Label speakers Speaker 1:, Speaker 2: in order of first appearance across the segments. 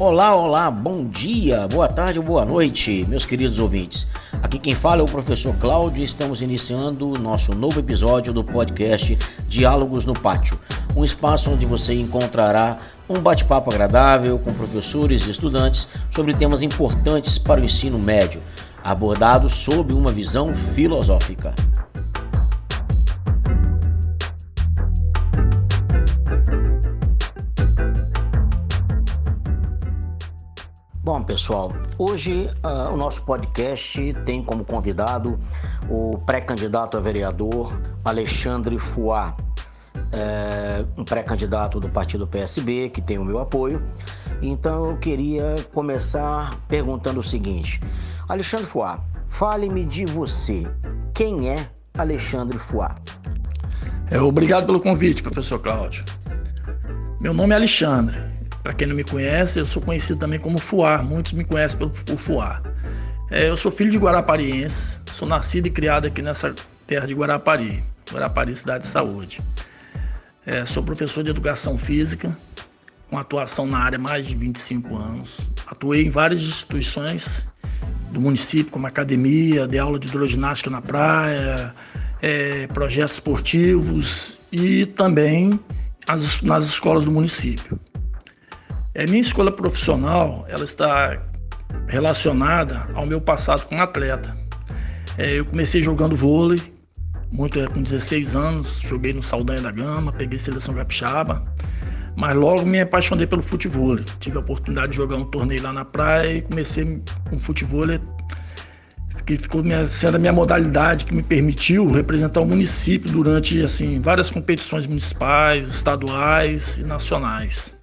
Speaker 1: Olá, olá, bom dia, boa tarde boa noite, meus queridos ouvintes. Aqui quem fala é o professor Cláudio e estamos iniciando o nosso novo episódio do podcast Diálogos no Pátio, um espaço onde você encontrará um bate-papo agradável com professores e estudantes sobre temas importantes para o ensino médio, abordados sob uma visão filosófica. Pessoal, hoje uh, o nosso podcast tem como convidado o pré-candidato a vereador Alexandre Fuá, é, um pré-candidato do partido PSB, que tem o meu apoio. Então eu queria começar perguntando o seguinte: Alexandre Fuá, fale-me de você. Quem é Alexandre Fuá?
Speaker 2: É, obrigado pelo convite, professor Cláudio. Meu nome é Alexandre. Para quem não me conhece, eu sou conhecido também como Fuar. Muitos me conhecem pelo por Fuar. É, eu sou filho de guarapariense, sou nascido e criado aqui nessa terra de Guarapari, Guarapari Cidade de Saúde. É, sou professor de educação física, com atuação na área há mais de 25 anos. Atuei em várias instituições do município, como academia, de aula de hidroginástica na praia, é, projetos esportivos e também as, nas escolas do município. É, minha escolha profissional ela está relacionada ao meu passado como atleta. É, eu comecei jogando vôlei, muito é, com 16 anos, joguei no Saldanha da Gama, peguei seleção capixaba, mas logo me apaixonei pelo futebol. Tive a oportunidade de jogar um torneio lá na praia e comecei com futebol, que ficou minha, sendo a minha modalidade que me permitiu representar o município durante assim várias competições municipais, estaduais e nacionais.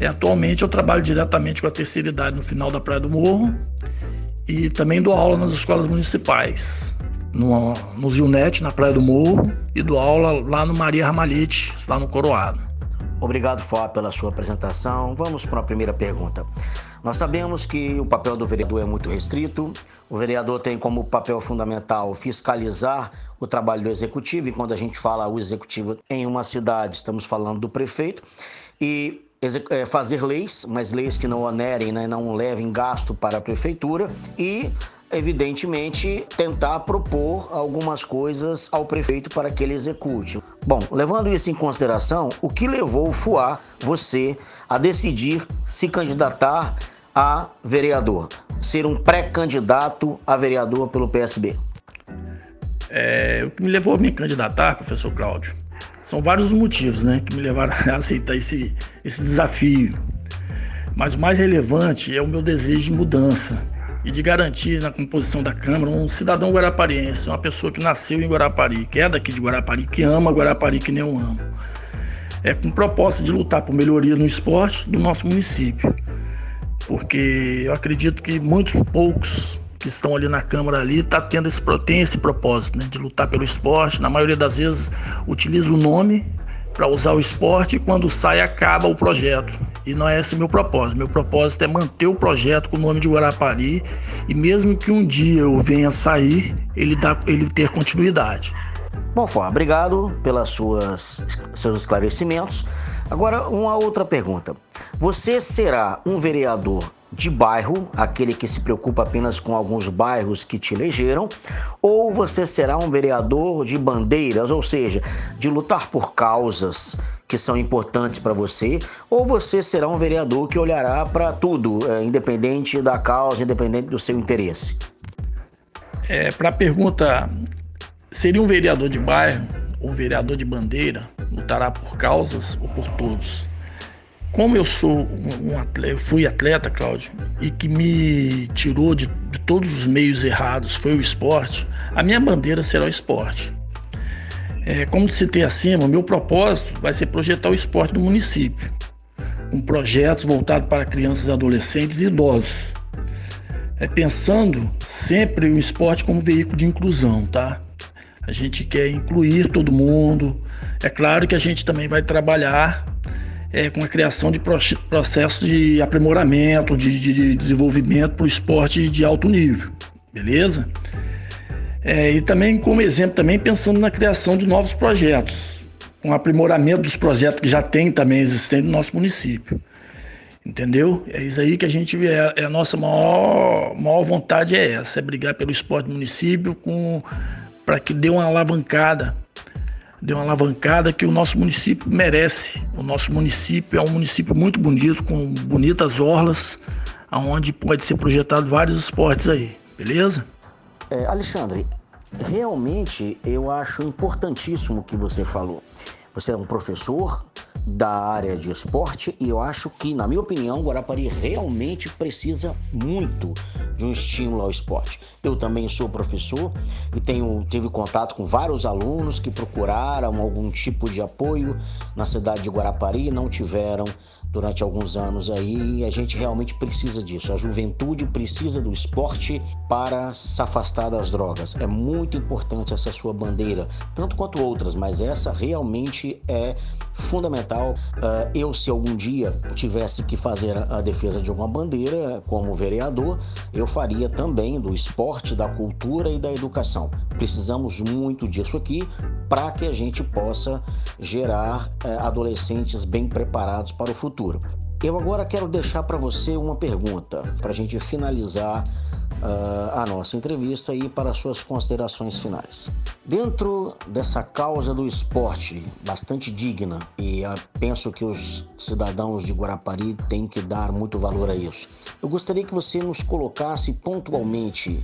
Speaker 2: É, atualmente eu trabalho diretamente com a terceira idade no final da Praia do Morro e também dou aula nas escolas municipais, no, no Zilnet, na Praia do Morro, e dou aula lá no Maria Ramalhete, lá no Coroado.
Speaker 1: Obrigado, Fá, pela sua apresentação. Vamos para a primeira pergunta. Nós sabemos que o papel do vereador é muito restrito. O vereador tem como papel fundamental fiscalizar o trabalho do executivo, e quando a gente fala o executivo em uma cidade, estamos falando do prefeito. E fazer leis, mas leis que não onerem, né, não levem gasto para a prefeitura e evidentemente, tentar propor algumas coisas ao prefeito para que ele execute. Bom, levando isso em consideração, o que levou o FUA, você, a decidir se candidatar a vereador, ser um pré-candidato a vereador pelo PSB?
Speaker 2: É, o que me levou a me candidatar, professor Cláudio, são vários motivos né, que me levaram a aceitar esse, esse desafio. Mas o mais relevante é o meu desejo de mudança e de garantir na composição da Câmara um cidadão guarapariense, uma pessoa que nasceu em Guarapari, que é daqui de Guarapari, que ama Guarapari que nem eu amo. É com proposta de lutar por melhoria no esporte do nosso município. Porque eu acredito que muitos poucos que estão ali na Câmara ali tá tendo esse, tem esse propósito, né, de lutar pelo esporte. Na maioria das vezes utiliza o nome para usar o esporte e quando sai acaba o projeto. E não é esse meu propósito. Meu propósito é manter o projeto com o nome de Guarapari e mesmo que um dia eu venha sair, ele, dá, ele ter continuidade.
Speaker 1: Bom, Fó, obrigado pelos seus esclarecimentos. Agora, uma outra pergunta. Você será um vereador de bairro, aquele que se preocupa apenas com alguns bairros que te elegeram, ou você será um vereador de bandeiras, ou seja, de lutar por causas que são importantes para você, ou você será um vereador que olhará para tudo, é, independente da causa, independente do seu interesse?
Speaker 2: É, para a pergunta, seria um vereador de bairro ou vereador de bandeira, lutará por causas ou por todos? Como eu sou um atleta, eu fui atleta, Cláudio, e que me tirou de, de, todos os meios errados foi o esporte, a minha bandeira será o esporte. É, como citei acima, o meu propósito vai ser projetar o esporte do município, com projetos voltados para crianças, adolescentes e idosos. É, pensando sempre o esporte como veículo de inclusão, tá? A gente quer incluir todo mundo. É claro que a gente também vai trabalhar é, com a criação de processos de aprimoramento, de, de desenvolvimento para o esporte de alto nível, beleza? É, e também como exemplo também pensando na criação de novos projetos, com aprimoramento dos projetos que já tem também existentes no nosso município. Entendeu? É isso aí que a gente é, é a nossa maior, maior vontade é essa, é brigar pelo esporte do município para que dê uma alavancada, dê uma alavancada que o nosso município merece. O nosso município é um município muito bonito, com bonitas orlas, aonde pode ser projetado vários esportes aí, beleza?
Speaker 1: É, Alexandre, realmente eu acho importantíssimo o que você falou. Você é um professor, da área de esporte e eu acho que, na minha opinião, Guarapari realmente precisa muito de um estímulo ao esporte. Eu também sou professor e tenho tive contato com vários alunos que procuraram algum tipo de apoio na cidade de Guarapari e não tiveram durante alguns anos aí e a gente realmente precisa disso. A juventude precisa do esporte para se afastar das drogas. É muito importante essa sua bandeira, tanto quanto outras, mas essa realmente é fundamental. Uh, eu, se algum dia tivesse que fazer a defesa de uma bandeira como vereador, eu faria também do esporte, da cultura e da educação. Precisamos muito disso aqui para que a gente possa gerar uh, adolescentes bem preparados para o futuro futuro. Eu agora quero deixar para você uma pergunta para a gente finalizar uh, a nossa entrevista e para suas considerações finais. Dentro dessa causa do esporte bastante digna e penso que os cidadãos de Guarapari têm que dar muito valor a isso. Eu gostaria que você nos colocasse pontualmente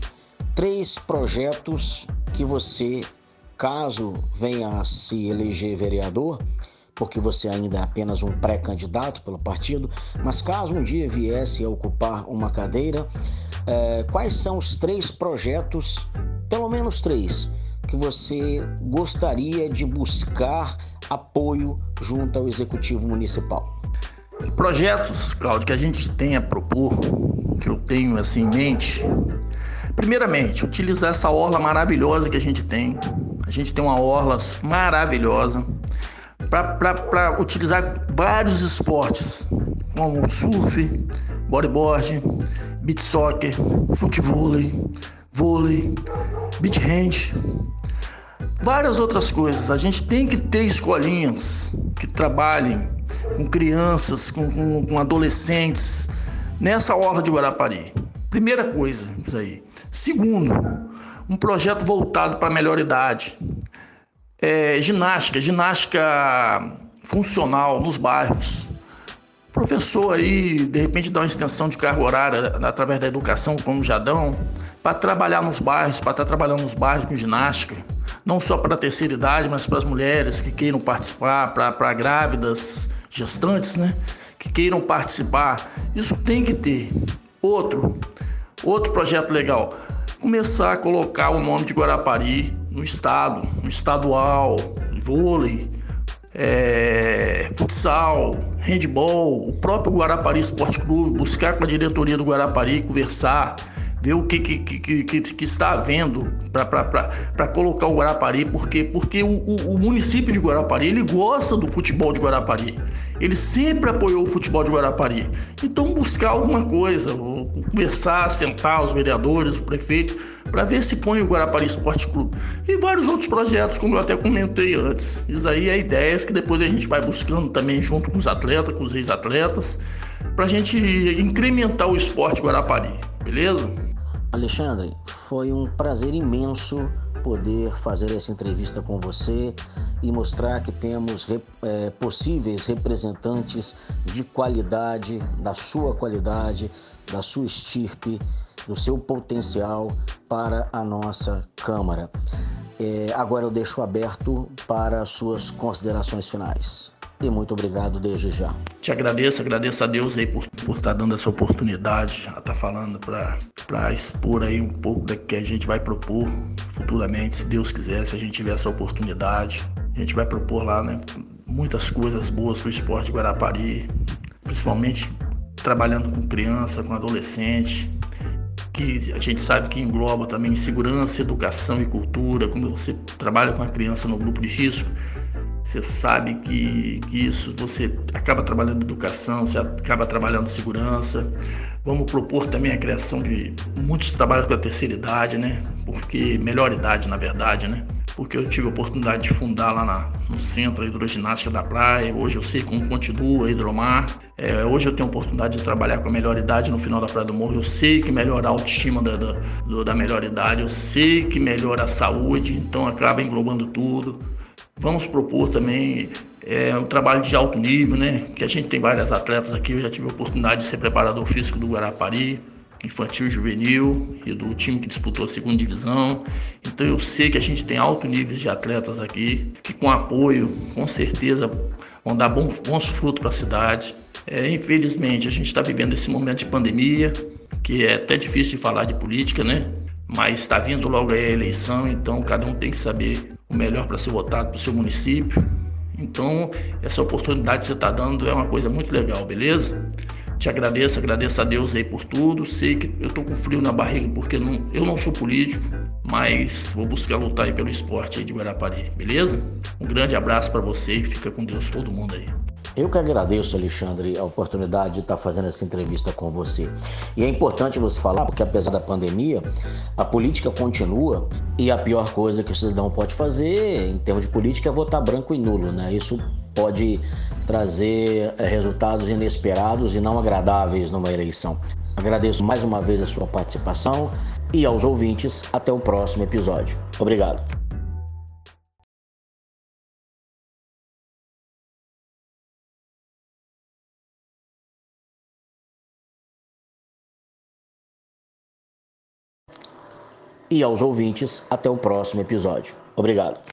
Speaker 1: três projetos que você, caso venha a se eleger vereador, porque você ainda é apenas um pré-candidato pelo partido, mas caso um dia viesse a ocupar uma cadeira, é, quais são os três projetos, pelo menos três, que você gostaria de buscar apoio junto ao Executivo Municipal?
Speaker 2: Projetos, Claudio, que a gente tem a propor, que eu tenho assim em mente, primeiramente, utilizar essa orla maravilhosa que a gente tem. A gente tem uma orla maravilhosa para utilizar vários esportes, como surf, bodyboard, beach soccer, futebol, vôlei, beach hand, várias outras coisas. A gente tem que ter escolinhas que trabalhem com crianças, com, com, com adolescentes nessa orla de Guarapari. Primeira coisa, isso aí. Segundo, um projeto voltado para a melhor idade é, ginástica, ginástica funcional nos bairros. O professor aí, de repente, dá uma extensão de carga horária através da educação, como o Jadão, para trabalhar nos bairros, para estar tá trabalhando nos bairros com ginástica, não só para a terceira idade, mas para as mulheres que queiram participar, para grávidas, gestantes, né? Que queiram participar. Isso tem que ter. Outro, outro projeto legal, começar a colocar o nome de Guarapari no estado, no estadual, vôlei, é, futsal, handball, o próprio Guarapari Esporte Clube, buscar com a diretoria do Guarapari, conversar, ver o que, que, que, que, que está havendo para colocar o Guarapari, porque, porque o, o, o, município de Guarapari ele gosta do futebol de Guarapari, ele sempre apoiou o futebol de Guarapari. Então buscar alguma coisa, conversar, sentar os vereadores, o prefeito, para ver se põe o Guarapari Esporte Clube. E vários outros projetos, como eu até comentei antes. Isso aí é ideias que depois a gente vai buscando também junto com os atletas, com os ex-atletas, para a gente incrementar o esporte Guarapari, beleza?
Speaker 1: Alexandre, foi um prazer imenso poder fazer essa entrevista com você e mostrar que temos é, possíveis representantes de qualidade, da sua qualidade, da sua estirpe, do seu potencial para a nossa Câmara. É, agora eu deixo aberto para suas considerações finais e muito obrigado desde já.
Speaker 2: Te agradeço, agradeço a Deus aí por, por estar tá dando essa oportunidade, a estar tá falando para expor aí um pouco do que a gente vai propor futuramente, se Deus quiser, se a gente tiver essa oportunidade. A gente vai propor lá né, muitas coisas boas para o esporte Guarapari, principalmente trabalhando com criança, com adolescente, que a gente sabe que engloba também segurança, educação e cultura. Quando você trabalha com a criança no grupo de risco, você sabe que, que isso você acaba trabalhando educação, você acaba trabalhando segurança. Vamos propor também a criação de muitos trabalhos com a terceira idade, né? Porque melhor idade, na verdade, né? porque eu tive a oportunidade de fundar lá na, no centro a hidroginástica da praia. Hoje eu sei como continua a hidromar. É, hoje eu tenho a oportunidade de trabalhar com a melhor idade no final da Praia do Morro. Eu sei que melhora a autoestima da, da, da melhor idade, eu sei que melhora a saúde, então acaba englobando tudo. Vamos propor também é, um trabalho de alto nível, né? Que a gente tem várias atletas aqui. Eu já tive a oportunidade de ser preparador físico do Guarapari, infantil juvenil e do time que disputou a segunda divisão. Então eu sei que a gente tem alto nível de atletas aqui, que com apoio, com certeza, vão dar bons, bons frutos para a cidade. É, infelizmente, a gente está vivendo esse momento de pandemia, que é até difícil de falar de política, né? Mas está vindo logo aí a eleição, então cada um tem que saber o melhor para ser votado para o seu município. Então, essa oportunidade que você está dando é uma coisa muito legal, beleza? Te agradeço, agradeço a Deus aí por tudo. Sei que eu tô com frio na barriga porque não, eu não sou político, mas vou buscar lutar aí pelo esporte aí de Guarapari, beleza? Um grande abraço para você e fica com Deus todo mundo aí.
Speaker 1: Eu que agradeço, Alexandre, a oportunidade de estar fazendo essa entrevista com você. E é importante você falar, porque apesar da pandemia, a política continua e a pior coisa que o cidadão pode fazer em termos de política é votar branco e nulo, né? Isso pode trazer eh, resultados inesperados e não agradáveis numa eleição. Agradeço mais uma vez a sua participação e aos ouvintes, até o próximo episódio. Obrigado. E aos ouvintes até o próximo episódio. Obrigado.